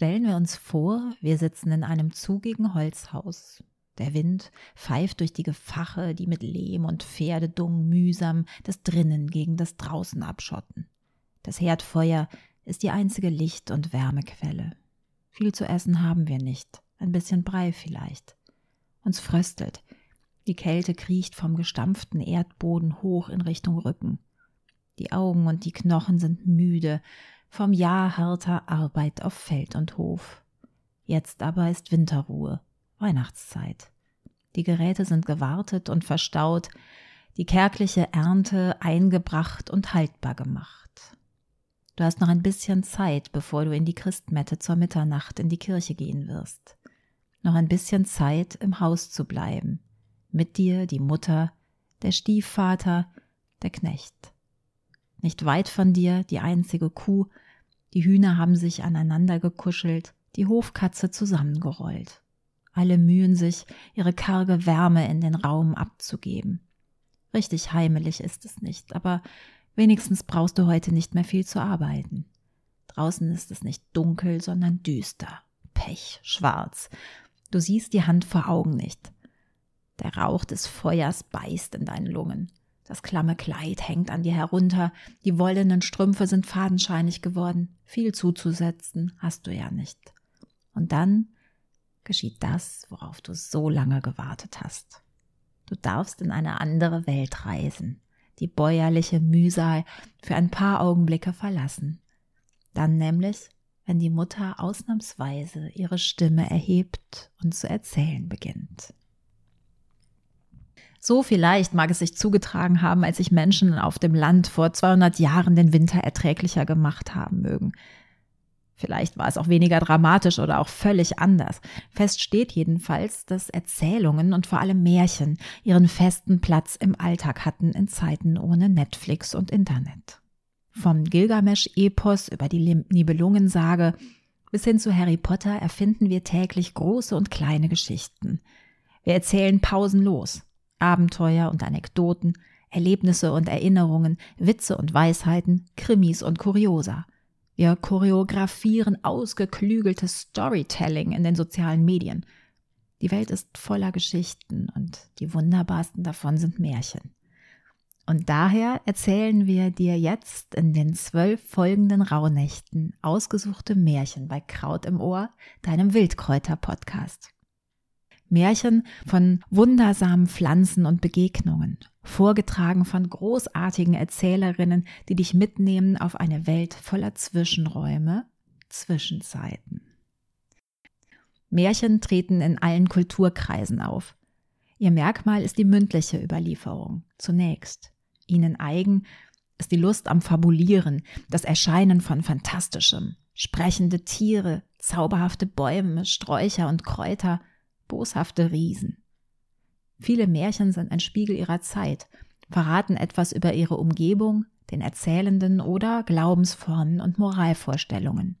Stellen wir uns vor, wir sitzen in einem zugigen Holzhaus. Der Wind pfeift durch die Gefache, die mit Lehm und Pferdedung mühsam das Drinnen gegen das Draußen abschotten. Das Herdfeuer ist die einzige Licht- und Wärmequelle. Viel zu essen haben wir nicht, ein bisschen Brei vielleicht. Uns fröstelt. Die Kälte kriecht vom gestampften Erdboden hoch in Richtung Rücken. Die Augen und die Knochen sind müde vom Jahr harter Arbeit auf Feld und Hof. Jetzt aber ist Winterruhe, Weihnachtszeit. Die Geräte sind gewartet und verstaut, die kärgliche Ernte eingebracht und haltbar gemacht. Du hast noch ein bisschen Zeit, bevor du in die Christmette zur Mitternacht in die Kirche gehen wirst. Noch ein bisschen Zeit, im Haus zu bleiben. Mit dir die Mutter, der Stiefvater, der Knecht. Nicht weit von dir die einzige Kuh, die Hühner haben sich aneinander gekuschelt, die Hofkatze zusammengerollt. Alle mühen sich, ihre karge Wärme in den Raum abzugeben. Richtig heimelig ist es nicht, aber wenigstens brauchst du heute nicht mehr viel zu arbeiten. Draußen ist es nicht dunkel, sondern düster, pech, schwarz. Du siehst die Hand vor Augen nicht. Der Rauch des Feuers beißt in deinen Lungen. Das klamme Kleid hängt an dir herunter, die wollenen Strümpfe sind fadenscheinig geworden. Viel zuzusetzen hast du ja nicht. Und dann geschieht das, worauf du so lange gewartet hast. Du darfst in eine andere Welt reisen, die bäuerliche Mühsal für ein paar Augenblicke verlassen. Dann nämlich, wenn die Mutter ausnahmsweise ihre Stimme erhebt und zu erzählen beginnt. So vielleicht mag es sich zugetragen haben, als sich Menschen auf dem Land vor 200 Jahren den Winter erträglicher gemacht haben mögen. Vielleicht war es auch weniger dramatisch oder auch völlig anders. Fest steht jedenfalls, dass Erzählungen und vor allem Märchen ihren festen Platz im Alltag hatten in Zeiten ohne Netflix und Internet. Vom Gilgamesch-Epos über die Nibelungensage bis hin zu Harry Potter erfinden wir täglich große und kleine Geschichten. Wir erzählen pausenlos. Abenteuer und Anekdoten, Erlebnisse und Erinnerungen, Witze und Weisheiten, Krimis und Kuriosa. Wir choreografieren ausgeklügeltes Storytelling in den sozialen Medien. Die Welt ist voller Geschichten und die wunderbarsten davon sind Märchen. Und daher erzählen wir dir jetzt in den zwölf folgenden Rauhnächten ausgesuchte Märchen bei Kraut im Ohr, deinem Wildkräuter-Podcast. Märchen von wundersamen Pflanzen und Begegnungen, vorgetragen von großartigen Erzählerinnen, die dich mitnehmen auf eine Welt voller Zwischenräume, Zwischenzeiten. Märchen treten in allen Kulturkreisen auf. Ihr Merkmal ist die mündliche Überlieferung, zunächst. Ihnen eigen ist die Lust am Fabulieren, das Erscheinen von Fantastischem, sprechende Tiere, zauberhafte Bäume, Sträucher und Kräuter, boshafte Riesen. Viele Märchen sind ein Spiegel ihrer Zeit, verraten etwas über ihre Umgebung, den Erzählenden oder Glaubensformen und Moralvorstellungen.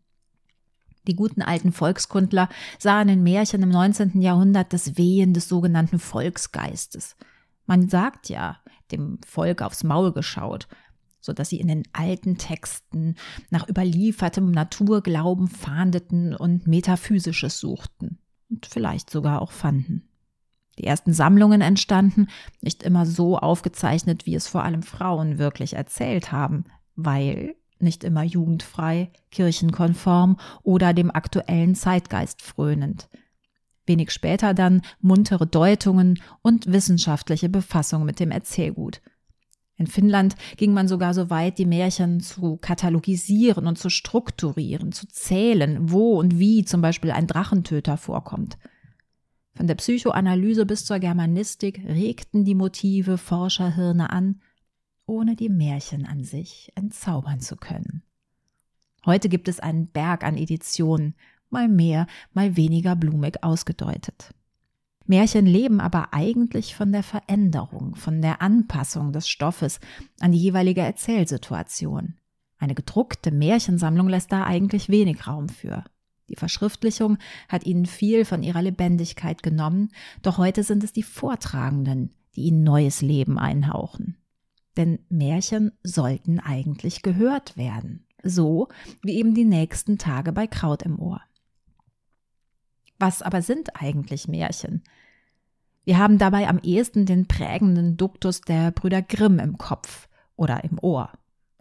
Die guten alten Volkskundler sahen in Märchen im 19. Jahrhundert das Wehen des sogenannten Volksgeistes. Man sagt ja, dem Volk aufs Maul geschaut, so dass sie in den alten Texten nach überliefertem Naturglauben fahndeten und Metaphysisches suchten und vielleicht sogar auch fanden. Die ersten Sammlungen entstanden, nicht immer so aufgezeichnet, wie es vor allem Frauen wirklich erzählt haben, weil nicht immer jugendfrei, kirchenkonform oder dem aktuellen Zeitgeist frönend. Wenig später dann muntere Deutungen und wissenschaftliche Befassung mit dem Erzählgut. In Finnland ging man sogar so weit, die Märchen zu katalogisieren und zu strukturieren, zu zählen, wo und wie zum Beispiel ein Drachentöter vorkommt. Von der Psychoanalyse bis zur Germanistik regten die Motive Forscherhirne an, ohne die Märchen an sich entzaubern zu können. Heute gibt es einen Berg an Editionen, mal mehr, mal weniger blumig ausgedeutet. Märchen leben aber eigentlich von der Veränderung, von der Anpassung des Stoffes an die jeweilige Erzählsituation. Eine gedruckte Märchensammlung lässt da eigentlich wenig Raum für. Die Verschriftlichung hat ihnen viel von ihrer Lebendigkeit genommen, doch heute sind es die Vortragenden, die ihnen neues Leben einhauchen. Denn Märchen sollten eigentlich gehört werden, so wie eben die nächsten Tage bei Kraut im Ohr. Was aber sind eigentlich Märchen? Wir haben dabei am ehesten den prägenden Duktus der Brüder Grimm im Kopf oder im Ohr.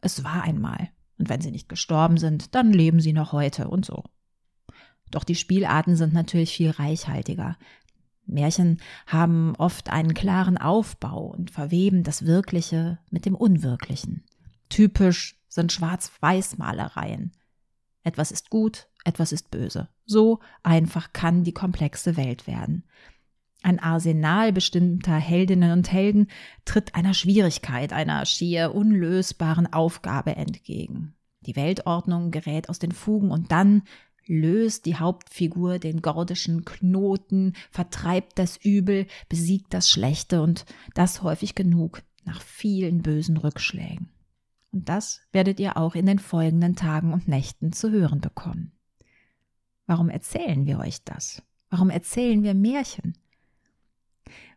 Es war einmal. Und wenn sie nicht gestorben sind, dann leben sie noch heute und so. Doch die Spielarten sind natürlich viel reichhaltiger. Märchen haben oft einen klaren Aufbau und verweben das Wirkliche mit dem Unwirklichen. Typisch sind Schwarz-Weiß-Malereien. Etwas ist gut, etwas ist böse. So einfach kann die komplexe Welt werden. Ein Arsenal bestimmter Heldinnen und Helden tritt einer Schwierigkeit, einer schier unlösbaren Aufgabe entgegen. Die Weltordnung gerät aus den Fugen und dann löst die Hauptfigur den gordischen Knoten, vertreibt das Übel, besiegt das Schlechte und das häufig genug nach vielen bösen Rückschlägen. Und das werdet ihr auch in den folgenden Tagen und Nächten zu hören bekommen. Warum erzählen wir euch das? Warum erzählen wir Märchen?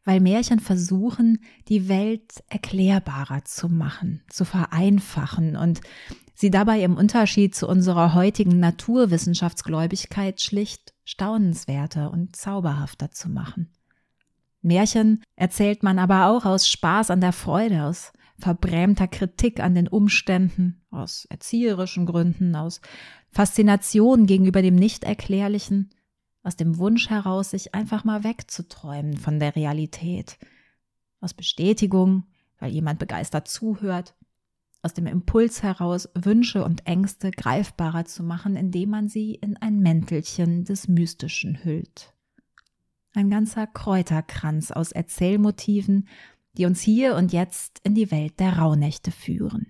Weil Märchen versuchen, die Welt erklärbarer zu machen, zu vereinfachen und sie dabei im Unterschied zu unserer heutigen Naturwissenschaftsgläubigkeit schlicht staunenswerter und zauberhafter zu machen. Märchen erzählt man aber auch aus Spaß an der Freude, aus verbrämter Kritik an den Umständen, aus erzieherischen Gründen, aus Faszination gegenüber dem Nichterklärlichen, aus dem Wunsch heraus, sich einfach mal wegzuträumen von der Realität, aus Bestätigung, weil jemand begeistert zuhört, aus dem Impuls heraus, Wünsche und Ängste greifbarer zu machen, indem man sie in ein Mäntelchen des Mystischen hüllt. Ein ganzer Kräuterkranz aus Erzählmotiven, die uns hier und jetzt in die Welt der Rauhnächte führen.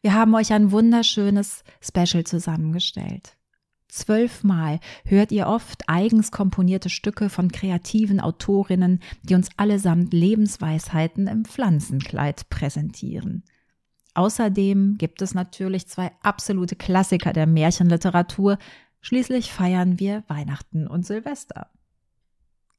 Wir haben euch ein wunderschönes Special zusammengestellt. Zwölfmal hört ihr oft eigens komponierte Stücke von kreativen Autorinnen, die uns allesamt Lebensweisheiten im Pflanzenkleid präsentieren. Außerdem gibt es natürlich zwei absolute Klassiker der Märchenliteratur. Schließlich feiern wir Weihnachten und Silvester.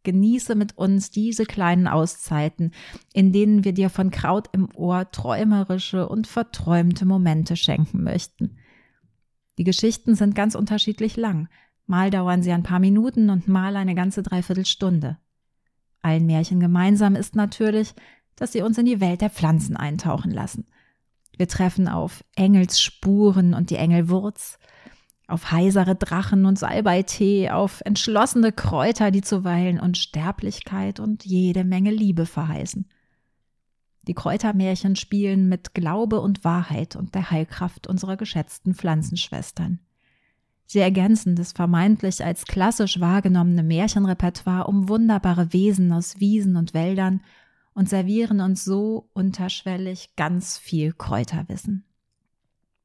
Genieße mit uns diese kleinen Auszeiten, in denen wir dir von Kraut im Ohr träumerische und verträumte Momente schenken möchten. Die Geschichten sind ganz unterschiedlich lang. Mal dauern sie ein paar Minuten und mal eine ganze Dreiviertelstunde. Allen Märchen gemeinsam ist natürlich, dass sie uns in die Welt der Pflanzen eintauchen lassen. Wir treffen auf Engelsspuren und die Engelwurz, auf heisere Drachen und Salbeitee, auf entschlossene Kräuter, die zuweilen Unsterblichkeit und jede Menge Liebe verheißen. Die Kräutermärchen spielen mit Glaube und Wahrheit und der Heilkraft unserer geschätzten Pflanzenschwestern. Sie ergänzen das vermeintlich als klassisch wahrgenommene Märchenrepertoire um wunderbare Wesen aus Wiesen und Wäldern und servieren uns so unterschwellig ganz viel Kräuterwissen.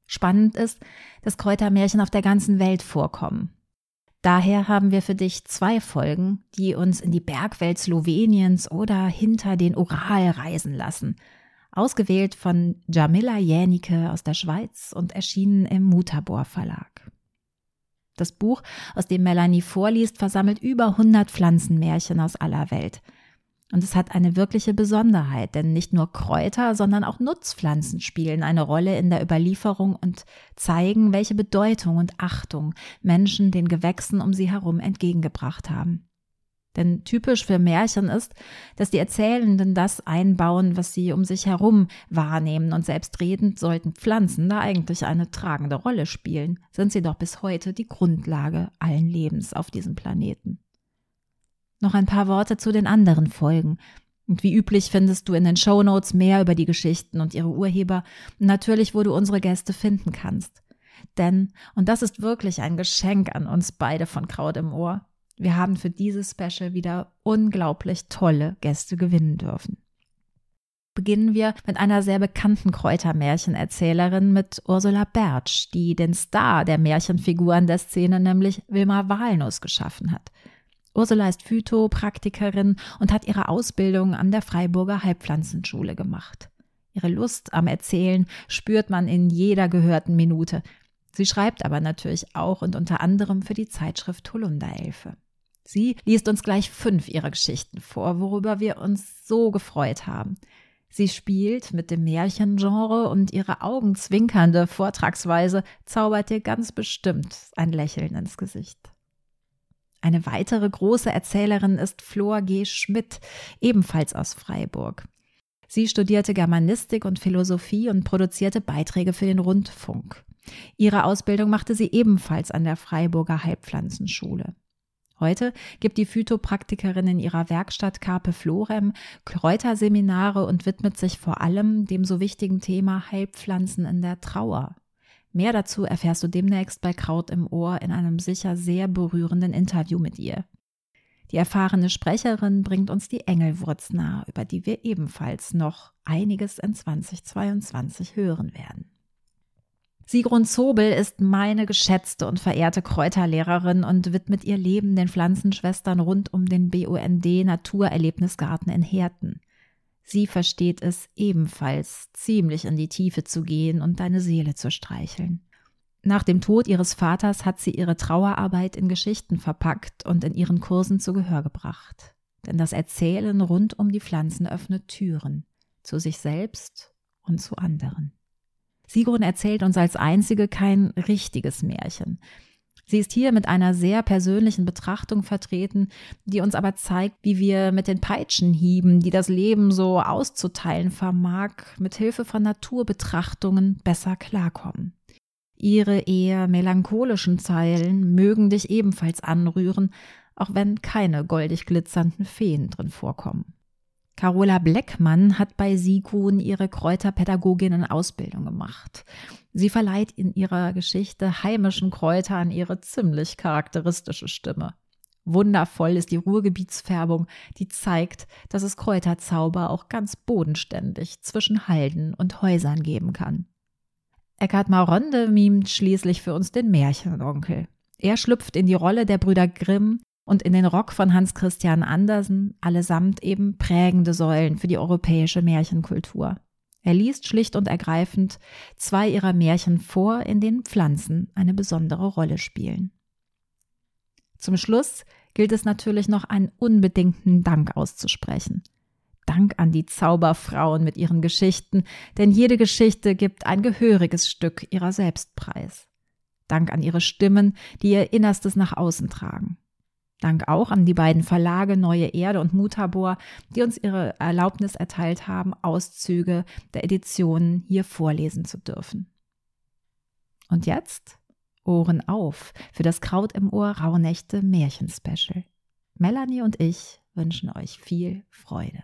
Spannend ist, dass Kräutermärchen auf der ganzen Welt vorkommen. Daher haben wir für dich zwei Folgen, die uns in die Bergwelt Sloweniens oder hinter den Ural reisen lassen. Ausgewählt von Jamila Jänicke aus der Schweiz und erschienen im Mutabor Verlag. Das Buch, aus dem Melanie vorliest, versammelt über 100 Pflanzenmärchen aus aller Welt – und es hat eine wirkliche Besonderheit, denn nicht nur Kräuter, sondern auch Nutzpflanzen spielen eine Rolle in der Überlieferung und zeigen, welche Bedeutung und Achtung Menschen den Gewächsen um sie herum entgegengebracht haben. Denn typisch für Märchen ist, dass die Erzählenden das einbauen, was sie um sich herum wahrnehmen, und selbstredend sollten Pflanzen da eigentlich eine tragende Rolle spielen, sind sie doch bis heute die Grundlage allen Lebens auf diesem Planeten. Noch ein paar Worte zu den anderen Folgen. Und wie üblich findest du in den Show Notes mehr über die Geschichten und ihre Urheber und natürlich, wo du unsere Gäste finden kannst. Denn, und das ist wirklich ein Geschenk an uns beide von Kraut im Ohr, wir haben für dieses Special wieder unglaublich tolle Gäste gewinnen dürfen. Beginnen wir mit einer sehr bekannten Kräutermärchenerzählerin, mit Ursula Bertsch, die den Star der Märchenfiguren der Szene, nämlich Wilma Walnuss, geschaffen hat. Ursula ist Phytopraktikerin und hat ihre Ausbildung an der Freiburger Heilpflanzenschule gemacht. Ihre Lust am Erzählen spürt man in jeder gehörten Minute. Sie schreibt aber natürlich auch und unter anderem für die Zeitschrift Holunderelfe. Sie liest uns gleich fünf ihrer Geschichten vor, worüber wir uns so gefreut haben. Sie spielt mit dem Märchengenre und ihre augenzwinkernde Vortragsweise zaubert dir ganz bestimmt ein Lächeln ins Gesicht. Eine weitere große Erzählerin ist Flor G. Schmidt, ebenfalls aus Freiburg. Sie studierte Germanistik und Philosophie und produzierte Beiträge für den Rundfunk. Ihre Ausbildung machte sie ebenfalls an der Freiburger Heilpflanzenschule. Heute gibt die Phytopraktikerin in ihrer Werkstatt Carpe Florem Kräuterseminare und widmet sich vor allem dem so wichtigen Thema Heilpflanzen in der Trauer. Mehr dazu erfährst du demnächst bei Kraut im Ohr in einem sicher sehr berührenden Interview mit ihr. Die erfahrene Sprecherin bringt uns die Engelwurz nahe, über die wir ebenfalls noch einiges in 2022 hören werden. Sigrun Zobel ist meine geschätzte und verehrte Kräuterlehrerin und widmet ihr Leben den Pflanzenschwestern rund um den BUND Naturerlebnisgarten in Herten. Sie versteht es ebenfalls, ziemlich in die Tiefe zu gehen und deine Seele zu streicheln. Nach dem Tod ihres Vaters hat sie ihre Trauerarbeit in Geschichten verpackt und in ihren Kursen zu Gehör gebracht. Denn das Erzählen rund um die Pflanzen öffnet Türen zu sich selbst und zu anderen. Sigrun erzählt uns als einzige kein richtiges Märchen. Sie ist hier mit einer sehr persönlichen Betrachtung vertreten, die uns aber zeigt, wie wir mit den Peitschenhieben, die das Leben so auszuteilen vermag, mit Hilfe von Naturbetrachtungen besser klarkommen. Ihre eher melancholischen Zeilen mögen dich ebenfalls anrühren, auch wenn keine goldig glitzernden Feen drin vorkommen. Carola Bleckmann hat bei Sikun ihre Kräuterpädagogin in Ausbildung gemacht. Sie verleiht in ihrer Geschichte heimischen Kräutern ihre ziemlich charakteristische Stimme. Wundervoll ist die Ruhrgebietsfärbung, die zeigt, dass es Kräuterzauber auch ganz bodenständig zwischen Halden und Häusern geben kann. Eckhard Maronde mimt schließlich für uns den Märchenonkel. Er schlüpft in die Rolle der Brüder Grimm und in den Rock von Hans Christian Andersen, allesamt eben prägende Säulen für die europäische Märchenkultur. Er liest schlicht und ergreifend zwei ihrer Märchen vor, in denen Pflanzen eine besondere Rolle spielen. Zum Schluss gilt es natürlich noch einen unbedingten Dank auszusprechen. Dank an die Zauberfrauen mit ihren Geschichten, denn jede Geschichte gibt ein gehöriges Stück ihrer Selbstpreis. Dank an ihre Stimmen, die ihr Innerstes nach außen tragen. Dank auch an die beiden Verlage Neue Erde und Mutabor, die uns ihre Erlaubnis erteilt haben, Auszüge der Editionen hier vorlesen zu dürfen. Und jetzt Ohren auf für das Kraut im Ohr Rauhnächte Märchenspecial. Melanie und ich wünschen euch viel Freude.